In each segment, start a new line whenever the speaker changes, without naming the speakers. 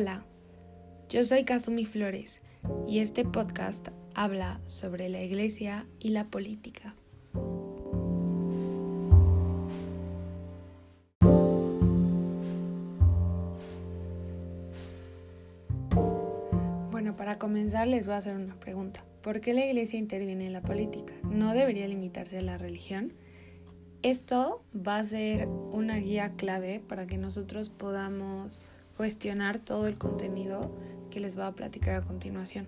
Hola, yo soy Kazumi Flores y este podcast habla sobre la iglesia y la política. Bueno, para comenzar les voy a hacer una pregunta. ¿Por qué la iglesia interviene en la política? ¿No debería limitarse a la religión? Esto va a ser una guía clave para que nosotros podamos cuestionar todo el contenido que les voy a platicar a continuación.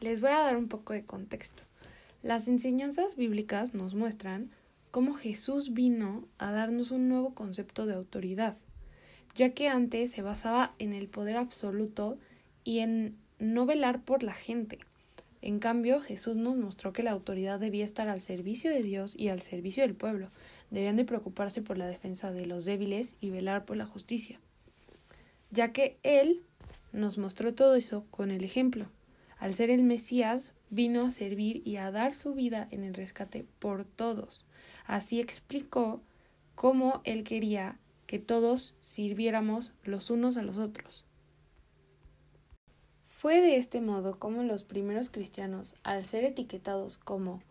Les voy a dar un poco de contexto. Las enseñanzas bíblicas nos muestran cómo Jesús vino a darnos un nuevo concepto de autoridad, ya que antes se basaba en el poder absoluto y en no velar por la gente. En cambio, Jesús nos mostró que la autoridad debía estar al servicio de Dios y al servicio del pueblo, debían de preocuparse por la defensa de los débiles y velar por la justicia, ya que Él nos mostró todo eso con el ejemplo. Al ser el Mesías, vino a servir y a dar su vida en el rescate por todos. Así explicó cómo Él quería que todos sirviéramos los unos a los otros. Fue de este modo como los primeros cristianos, al ser etiquetados como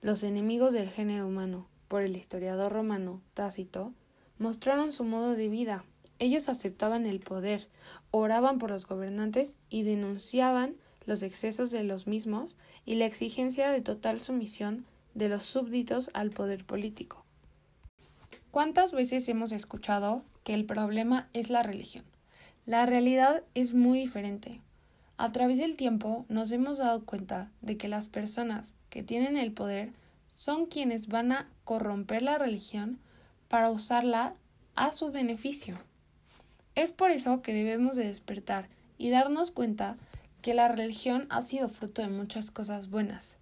los enemigos del género humano, por el historiador romano Tácito, mostraron su modo de vida. Ellos aceptaban el poder, oraban por los gobernantes y denunciaban los excesos de los mismos y la exigencia de total sumisión de los súbditos al poder político. ¿Cuántas veces hemos escuchado que el problema es la religión? La realidad es muy diferente. A través del tiempo nos hemos dado cuenta de que las personas que tienen el poder son quienes van a corromper la religión para usarla a su beneficio. Es por eso que debemos de despertar y darnos cuenta que la religión ha sido fruto de muchas cosas buenas.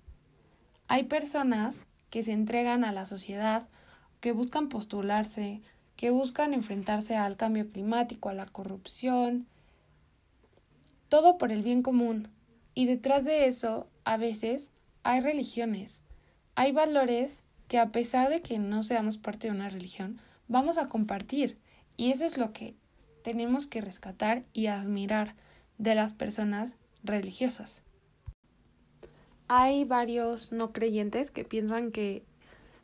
Hay personas que se entregan a la sociedad, que buscan postularse, que buscan enfrentarse al cambio climático, a la corrupción, todo por el bien común. Y detrás de eso, a veces, hay religiones, hay valores que a pesar de que no seamos parte de una religión, vamos a compartir. Y eso es lo que tenemos que rescatar y admirar de las personas religiosas. Hay varios no creyentes que piensan que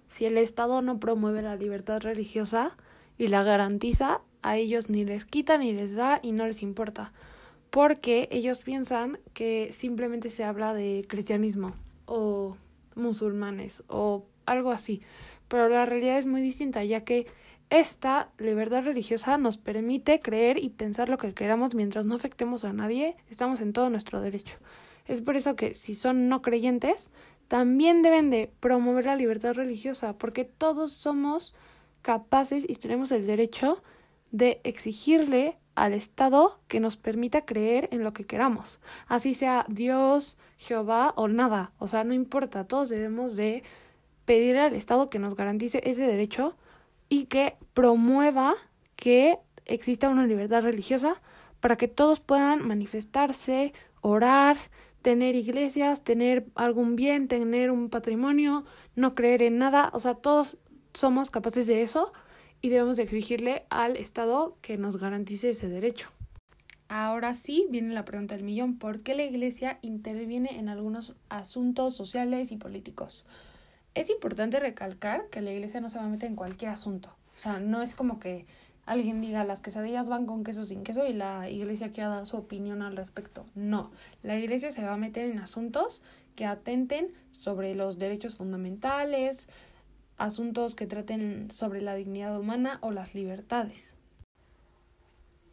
si el Estado no promueve la libertad religiosa y la garantiza, a ellos ni les quita ni les da y no les importa, porque ellos piensan que simplemente se habla de cristianismo o musulmanes o algo así. Pero la realidad es muy distinta, ya que esta libertad religiosa nos permite creer y pensar lo que queramos mientras no afectemos a nadie, estamos en todo nuestro derecho. Es por eso que si son no creyentes, también deben de promover la libertad religiosa, porque todos somos capaces y tenemos el derecho de exigirle al Estado que nos permita creer en lo que queramos, así sea Dios, Jehová o nada, o sea, no importa, todos debemos de pedir al Estado que nos garantice ese derecho y que promueva que exista una libertad religiosa para que todos puedan manifestarse, orar, tener iglesias, tener algún bien, tener un patrimonio, no creer en nada, o sea, todos somos capaces de eso y debemos exigirle al Estado que nos garantice ese derecho. Ahora sí viene la pregunta del millón. ¿Por qué la Iglesia interviene en algunos asuntos sociales y políticos? Es importante recalcar que la Iglesia no se va a meter en cualquier asunto. O sea, no es como que alguien diga las quesadillas van con queso sin queso y la Iglesia quiera dar su opinión al respecto. No, la Iglesia se va a meter en asuntos que atenten sobre los derechos fundamentales, asuntos que traten sobre la dignidad humana o las libertades.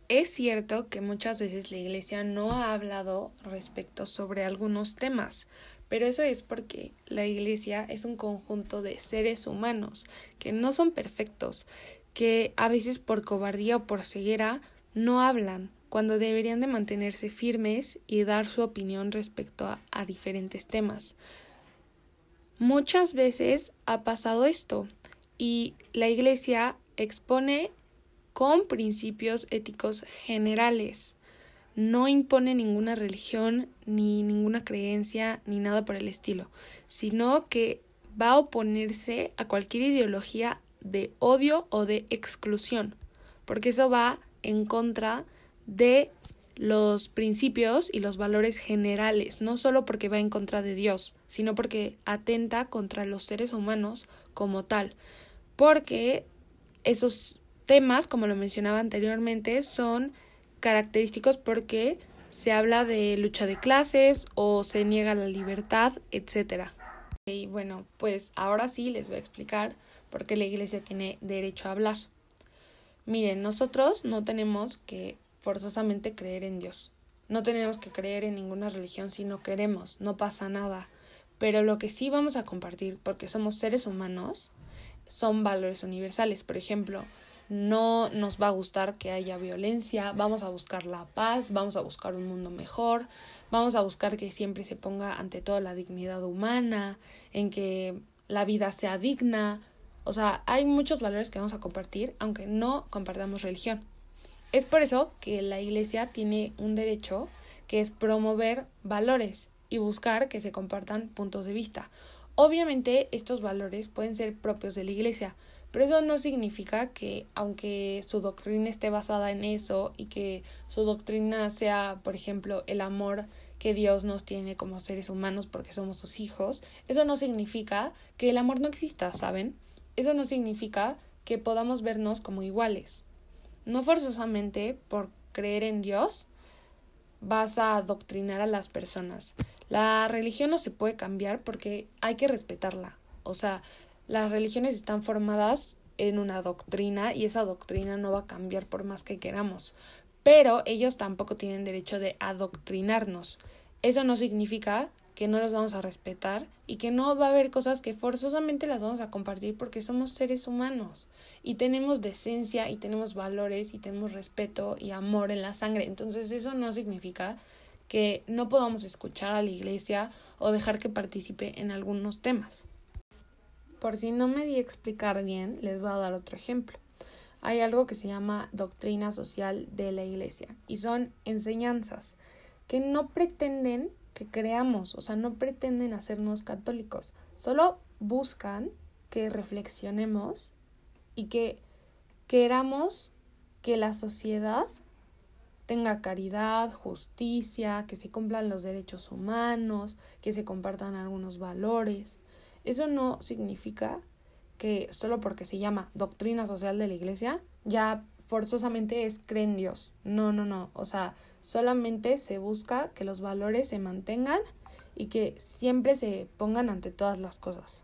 Es cierto que muchas veces la Iglesia no ha hablado respecto sobre algunos temas, pero eso es porque la Iglesia es un conjunto de seres humanos que no son perfectos, que a veces por cobardía o por ceguera no hablan, cuando deberían de mantenerse firmes y dar su opinión respecto a, a diferentes temas. Muchas veces ha pasado esto y la Iglesia expone con principios éticos generales. No impone ninguna religión, ni ninguna creencia, ni nada por el estilo, sino que va a oponerse a cualquier ideología de odio o de exclusión, porque eso va en contra de los principios y los valores generales, no solo porque va en contra de Dios, sino porque atenta contra los seres humanos como tal, porque esos temas, como lo mencionaba anteriormente, son característicos porque se habla de lucha de clases o se niega la libertad, etc. Y bueno, pues ahora sí les voy a explicar por qué la iglesia tiene derecho a hablar. Miren, nosotros no tenemos que forzosamente creer en Dios. No tenemos que creer en ninguna religión si no queremos, no pasa nada. Pero lo que sí vamos a compartir, porque somos seres humanos, son valores universales. Por ejemplo, no nos va a gustar que haya violencia, vamos a buscar la paz, vamos a buscar un mundo mejor, vamos a buscar que siempre se ponga ante todo la dignidad humana, en que la vida sea digna. O sea, hay muchos valores que vamos a compartir, aunque no compartamos religión. Es por eso que la Iglesia tiene un derecho que es promover valores y buscar que se compartan puntos de vista. Obviamente estos valores pueden ser propios de la Iglesia, pero eso no significa que aunque su doctrina esté basada en eso y que su doctrina sea, por ejemplo, el amor que Dios nos tiene como seres humanos porque somos sus hijos, eso no significa que el amor no exista, ¿saben? Eso no significa que podamos vernos como iguales. No forzosamente por creer en Dios vas a adoctrinar a las personas. La religión no se puede cambiar porque hay que respetarla. O sea, las religiones están formadas en una doctrina y esa doctrina no va a cambiar por más que queramos. Pero ellos tampoco tienen derecho de adoctrinarnos. Eso no significa que no las vamos a respetar y que no va a haber cosas que forzosamente las vamos a compartir porque somos seres humanos y tenemos decencia y tenemos valores y tenemos respeto y amor en la sangre. Entonces eso no significa que no podamos escuchar a la iglesia o dejar que participe en algunos temas. Por si no me di a explicar bien, les voy a dar otro ejemplo. Hay algo que se llama doctrina social de la iglesia y son enseñanzas que no pretenden que creamos, o sea, no pretenden hacernos católicos, solo buscan que reflexionemos y que queramos que la sociedad tenga caridad, justicia, que se cumplan los derechos humanos, que se compartan algunos valores. Eso no significa que solo porque se llama doctrina social de la iglesia ya forzosamente es creen en Dios. No, no, no. O sea, solamente se busca que los valores se mantengan y que siempre se pongan ante todas las cosas.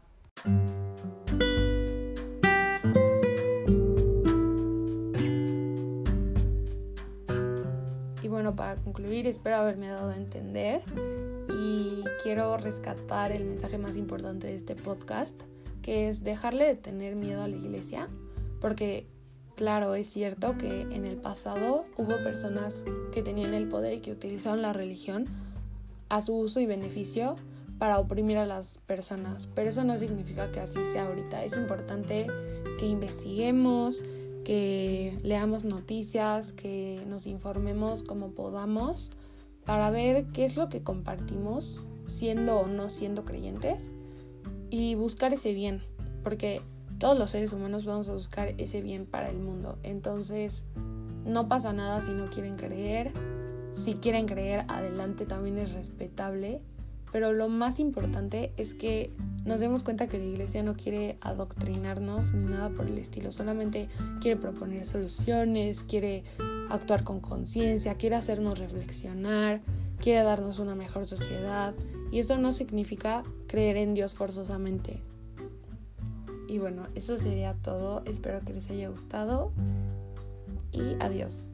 Y bueno, para concluir, espero haberme dado a entender y quiero rescatar el mensaje más importante de este podcast, que es dejarle de tener miedo a la iglesia, porque Claro, es cierto que en el pasado hubo personas que tenían el poder y que utilizaron la religión a su uso y beneficio para oprimir a las personas, pero eso no significa que así sea ahorita. Es importante que investiguemos, que leamos noticias, que nos informemos como podamos para ver qué es lo que compartimos siendo o no siendo creyentes y buscar ese bien, porque todos los seres humanos vamos a buscar ese bien para el mundo. Entonces, no pasa nada si no quieren creer. Si quieren creer, adelante también es respetable. Pero lo más importante es que nos demos cuenta que la iglesia no quiere adoctrinarnos ni nada por el estilo. Solamente quiere proponer soluciones, quiere actuar con conciencia, quiere hacernos reflexionar, quiere darnos una mejor sociedad. Y eso no significa creer en Dios forzosamente. Y bueno, eso sería todo. Espero que les haya gustado y adiós.